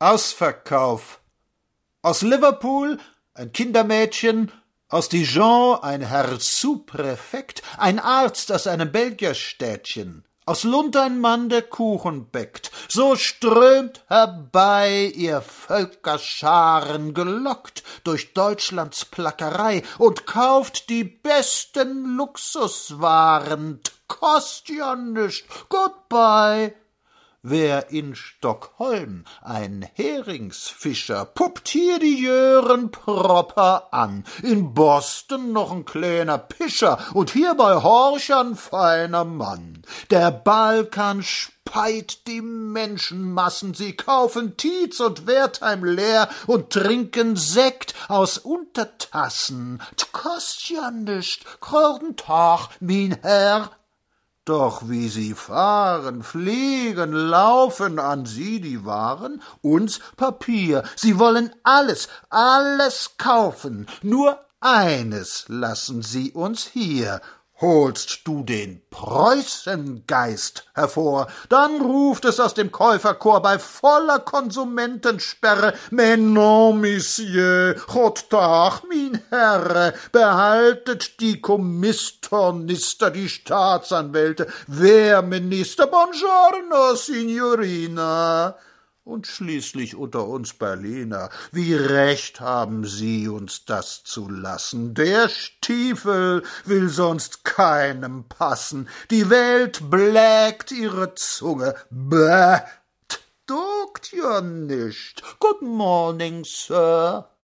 Ausverkauf. Aus Liverpool ein Kindermädchen, aus Dijon ein Herr Subpräfekt, ein Arzt aus einem Belgierstädtchen, aus Lund ein Mann, der Kuchen bäckt. So strömt herbei ihr Völkerscharen, gelockt durch Deutschlands Plackerei und kauft die besten Luxuswaren. Kost ja nischt. Goodbye. Wer in Stockholm ein Heringsfischer puppt hier die Jören proper an, in Boston noch ein kleiner Pischer und hier bei Horchern feiner Mann. Der Balkan speit die Menschenmassen, sie kaufen Tietz und Wertheim leer und trinken Sekt aus Untertassen. T'kost ja nischt, guten Tag, min Herr, doch wie sie fahren, fliegen, laufen an. Sie die Waren, uns Papier. Sie wollen alles, alles kaufen, nur eines lassen sie uns hier, Holst du den Preußengeist hervor, dann ruft es aus dem Käuferchor bei voller Konsumentensperre Mais non, Monsieur, Gott Tag, min Herre, behaltet die Kommistornister, die Staatsanwälte, Wehrminister, Buongiorno, Signorina und schließlich unter uns Berliner. Wie recht haben Sie, uns das zu lassen? Der Stiefel will sonst keinem passen. Die Welt blägt ihre Zunge. Bäh, duckt ja nicht. Good morning, Sir.